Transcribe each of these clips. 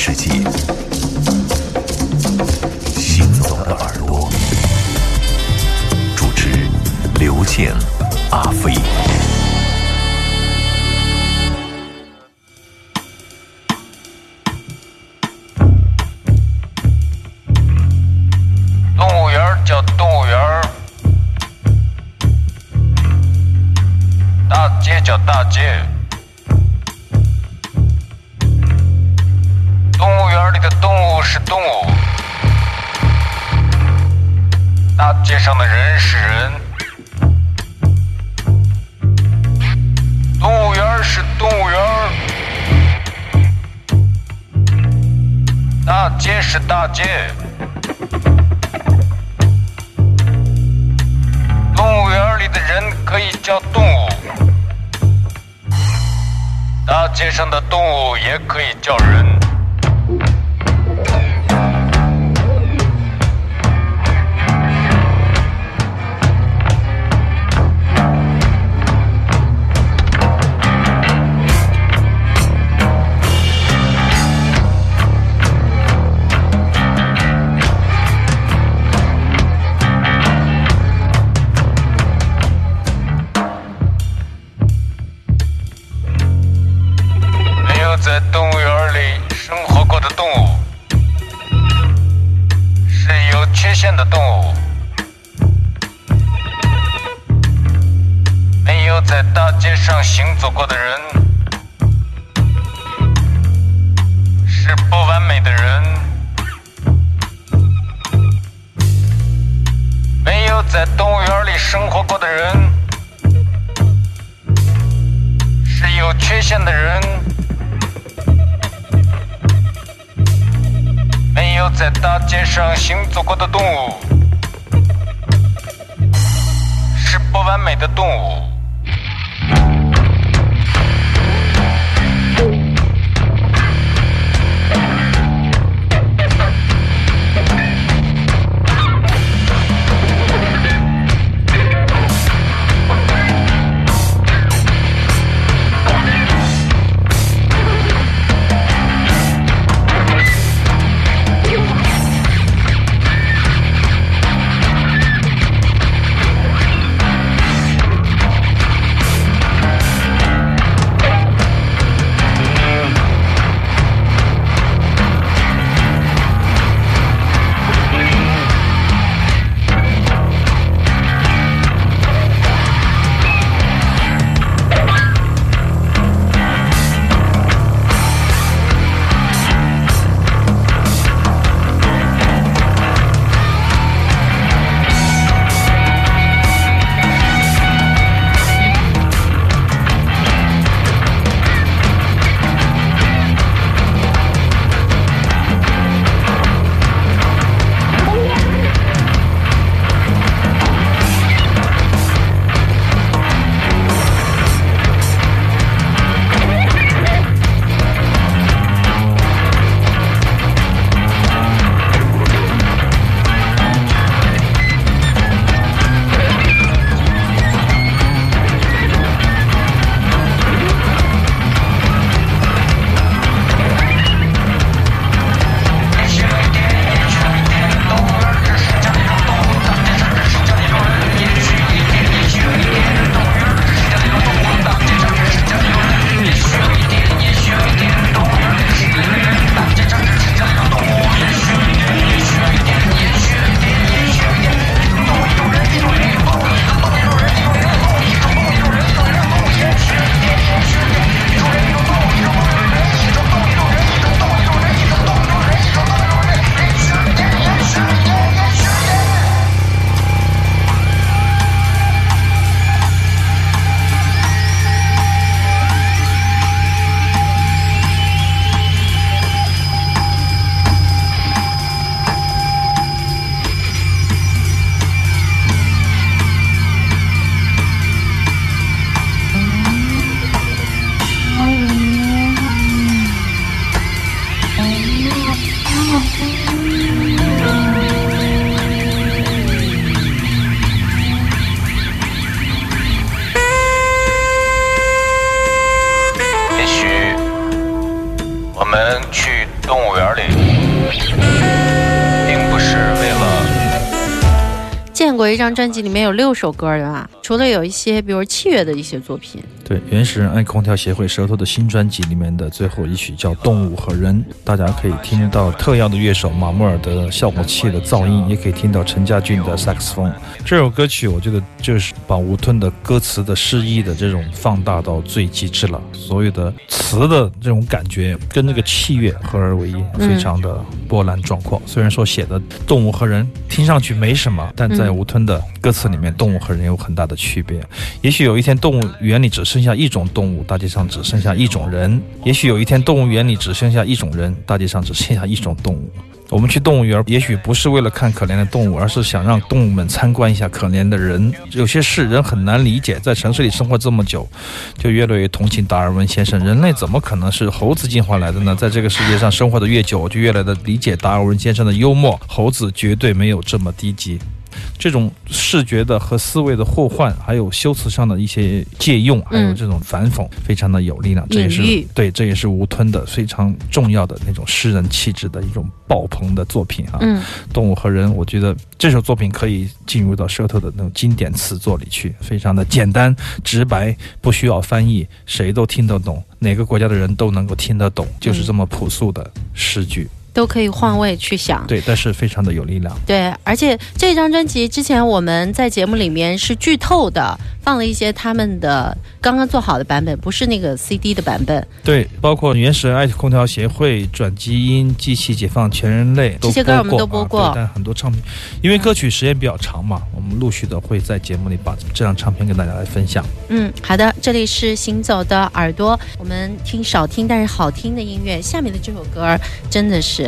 世界。行走的耳朵，主持刘健、阿飞。动物园叫动物园，大街叫大街。大街上的人是人。动物园是动物园，大街是大街。动物园里的人可以叫动物，大街上的动物也可以叫人。在大街上行走过的动物，是不完美的动物。专辑里面有六首歌的啊？除了有一些，比如器乐的一些作品。对，原始人爱空调协会舌头的新专辑里面的最后一曲叫《动物和人》，大家可以听到特邀的乐手马穆尔的效果器的噪音，也可以听到陈家俊的萨克斯风。这首歌曲我觉得就是把吴吞的歌词的诗意的这种放大到最极致了，所有的词的这种感觉跟那个器乐合而为一，非常的波澜壮阔。虽然说写的动物和人听上去没什么，但在吴吞的歌词里面，动物和人有很大的区别。也许有一天动物园里只是剩下一种动物，大街上只剩下一种人；也许有一天动物园里只剩下一种人，大街上只剩下一种动物。我们去动物园，也许不是为了看可怜的动物，而是想让动物们参观一下可怜的人。有些事人很难理解，在城市里生活这么久，就越来越同情达尔文先生。人类怎么可能是猴子进化来的呢？在这个世界上生活的越久，就越来的理解达尔文先生的幽默。猴子绝对没有这么低级。这种视觉的和思维的互换，还有修辞上的一些借用，还有这种反讽，非常的有力量。这也是对，这也是吴吞的非常重要的那种诗人气质的一种爆棚的作品啊。嗯，动物和人，我觉得这首作品可以进入到舌头的那种经典词作里去，非常的简单直白，不需要翻译，谁都听得懂，哪个国家的人都能够听得懂，就是这么朴素的诗句。都可以换位去想，对，但是非常的有力量。对，而且这张专辑之前我们在节目里面是剧透的，放了一些他们的刚刚做好的版本，不是那个 CD 的版本。对，包括原始爱空调协会、转基因、机器解放全人类，这些歌我们都播过。但很多唱片，因为歌曲时间比较长嘛，我们陆续的会在节目里把这张唱片跟大家来分享。嗯，好的，这里是行走的耳朵，我们听少听但是好听的音乐。下面的这首歌真的是。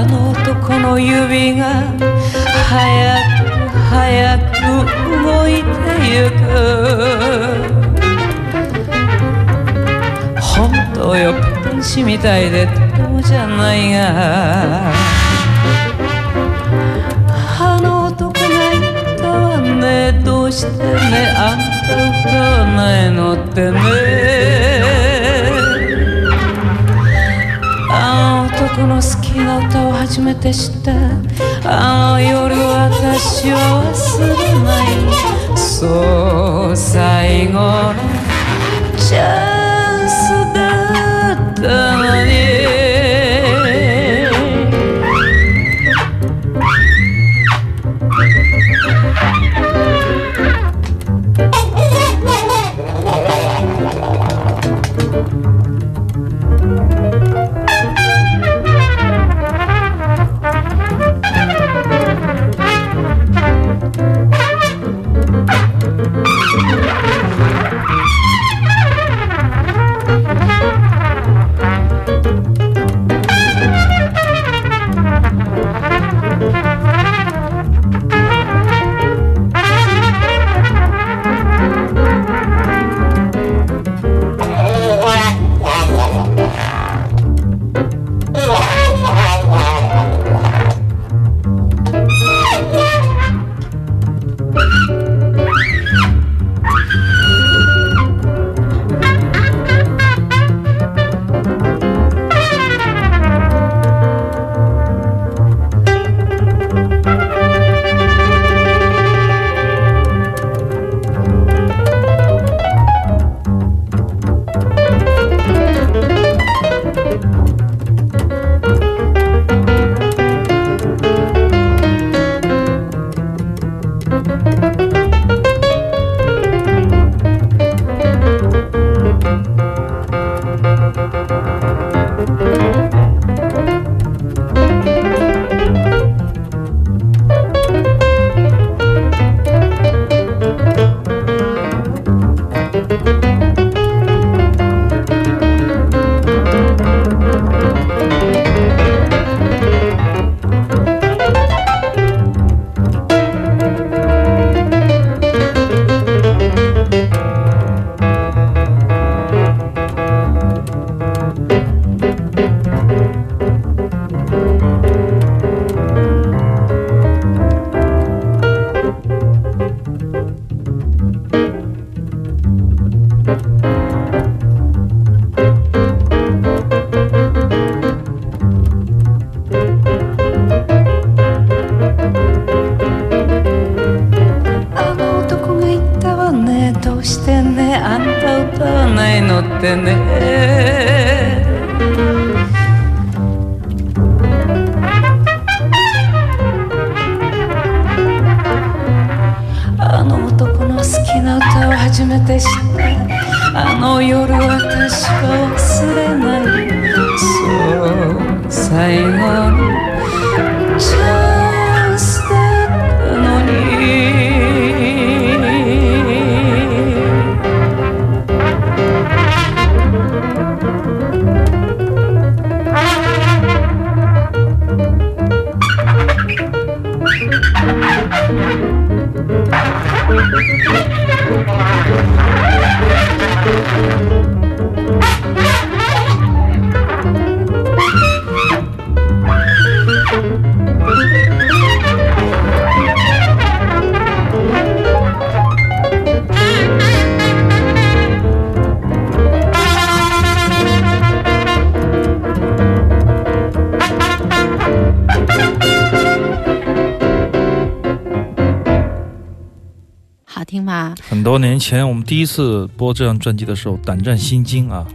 あの男の指が早く早く動いてゆく。本当よ天使みたいでとてもじゃないがあの男が言ったわね。どうしてね。あんた歌わないのってね。な歌を初めて知った。あの夜私は忘れない。そう最後の。チャン好年前我们第一次播这张专辑的时候，胆战心惊啊。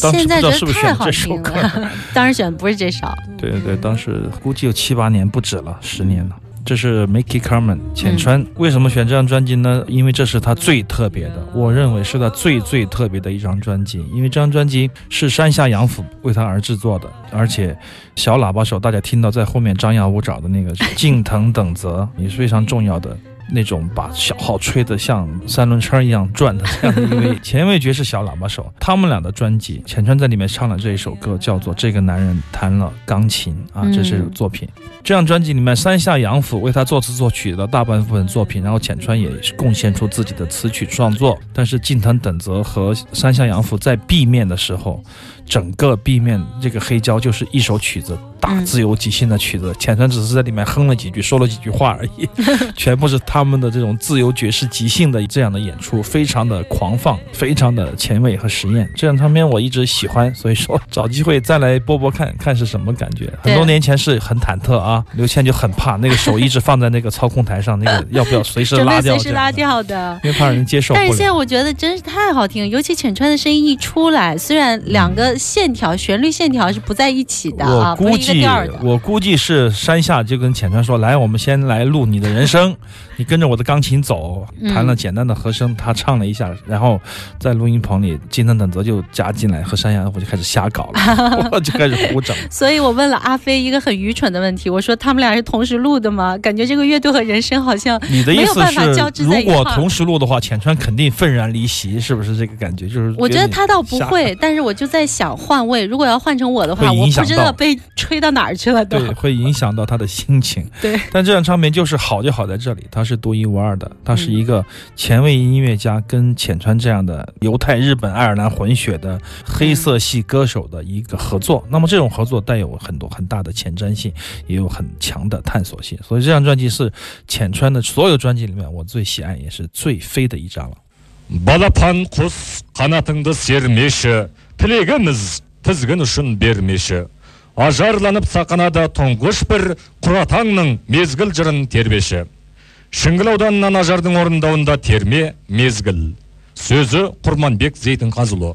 当时不知道是不是选这首听歌，了，当时选不是这首。对对对，当时估计有七八年不止了，十年了。这是 Mickey Carmen 浅川、为什么选这张专辑呢？因为这是他最特别的，我认为是他最最特别的一张专辑。因为这张专辑是山下洋辅为他而制作的，而且小喇叭手大家听到在后面张牙舞爪的那个 近藤等泽 也是非常重要的。那种把小号吹得像三轮车一样转的这样的一位前卫爵士小喇叭手，他们俩的专辑，浅川在里面唱了这一首歌，叫做《这个男人弹了钢琴》啊，这是作品。这张专辑里面，山下洋辅为他作词作曲的大半部分作品，然后浅川也是贡献出自己的词曲创作。但是近藤等泽和山下洋辅在 B 面的时候，整个 B 面这个黑胶就是一首曲子，大自由即兴的曲子，浅川只是在里面哼了几句，说了几句话而已，全部是他们的这种自由爵士即兴的这样的演出，非常的狂放，非常的前卫和实验。这张唱片我一直喜欢，所以说找机会再来播播看看是什么感觉。很多年前是很忐忑啊，刘谦就很怕那个手一直放在那个操控台上，那个 要不要随时拉掉？随时拉，掉的。因为怕人接受不但是现在。我觉得真是太好听，尤其浅川的声音一出来，虽然两个线条、旋律线条是不在一起的啊，我估计调儿的。我估计是山下就跟浅川说：“来，我们先来录你的人生，你跟着我的钢琴走。”嗯弹了简单的和声，他唱了一下，然后在录音棚里，金藤等泽就加进来，和山下我就开始瞎搞了，我就开始胡整。所以我问了阿飞一个很愚蠢的问题，我说他们俩是同时录的吗？感觉这个乐队和人声好像你的意思是，如果同时录的话，浅川肯定愤然离席，是不是这个感觉？就是我觉得他倒不会，但是我就在想换位，如果要换成我的话，我不知道被吹到哪儿去了？对，会影响到他的心情。对，但这张唱片就是好，就好在这里，它是独一无二的。它是一个前卫音乐家跟浅川这样的犹太、日本、爱尔兰混血的黑色系歌手的一个合作。那么这种合作带有很多很大的前瞻性，也有很强的探索性。所以这张专辑是浅川的所有专辑里面我最喜爱也是最飞的一张了。Ажарланып сақанада тұңғыш бір құратаңның мезгіл жырын тербеші. Шіңгіл ауданынан ажардың орындауында терме мезгіл. Сөзі құрманбек зейтінқазұлы.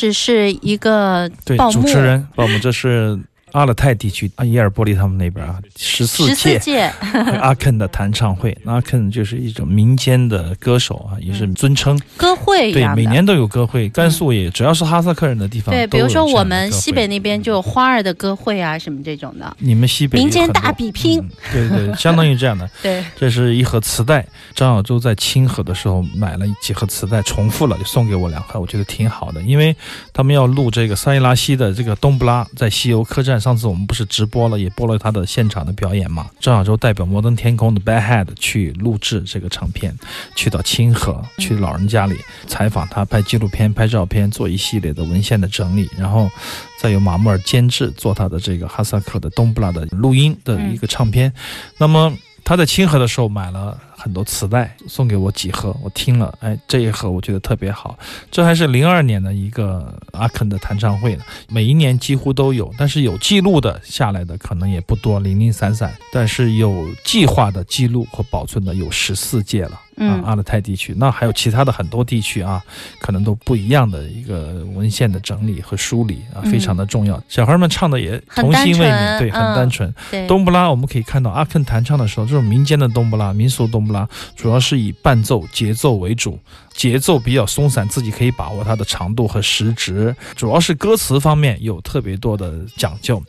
开始是一个对，主持人，报幕这是阿勒泰地区啊，伊尔波利他们那边啊，十四届届，阿肯的弹唱会。那阿肯就是一种民间的歌手啊，也是尊称。歌会对，每年都有歌会，甘肃也只要是哈萨克人的地方，对，比如说我们西北那边就有花儿的歌会啊，什么这种的。你们西北民间大比拼嗯对对，相当于这样的。对，这是一盒磁带，张小舟在清河的时候买了几盒磁带，重复了就送给我两盒，我觉得挺好的，因为他们要录这个桑伊拉西的这个冬不拉在西游客栈，上次我们不是直播了，也播了他的现场的表演嘛。张晓舟代表摩登天空的 Bad Head 去录制这个唱片，去到清河，去老人家里采访他，拍纪录片、拍照片，做一系列的文献的整理，然后再由马木尔监制做他的这个哈萨克的冬不拉的录音的一个唱片。那么他在清河的时候买了很多磁带，送给我几盒，我听了，哎，这一盒我觉得特别好。这还是零二年的一个阿肯的弹唱会呢，每一年几乎都有，但是有记录的下来的可能也不多，零零散散。但是有计划的记录和保存的有十四届了。啊嗯，阿勒泰地区，那还有其他的很多地区啊，可能都不一样的一个文献的整理和梳理啊，嗯非常的重要。小孩们唱的也童心未泯，对，很嗯单纯。对，冬不拉，我们可以看到阿肯弹唱的时候，这种民间的冬不拉、民俗冬不拉，主要是以伴奏、节奏为主，节奏比较松散，自己可以把握它的长度和时值。主要是歌词方面有特别多的讲究。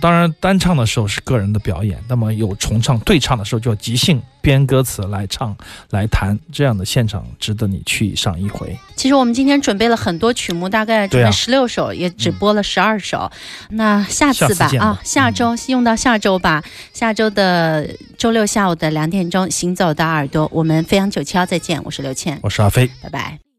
当然，单唱的时候是个人的表演，那么有重唱、对唱的时候就要即兴编歌词来唱、来弹，这样的现场值得你去上一回。其实我们今天准备了很多曲目，大概准备十六首，也只播了十二首。那下次吧啊，下周、用到下周吧。下周的周六下午的两点钟，行走的耳朵，我们飞扬九七幺再见。我是刘倩，我是阿飞。拜拜。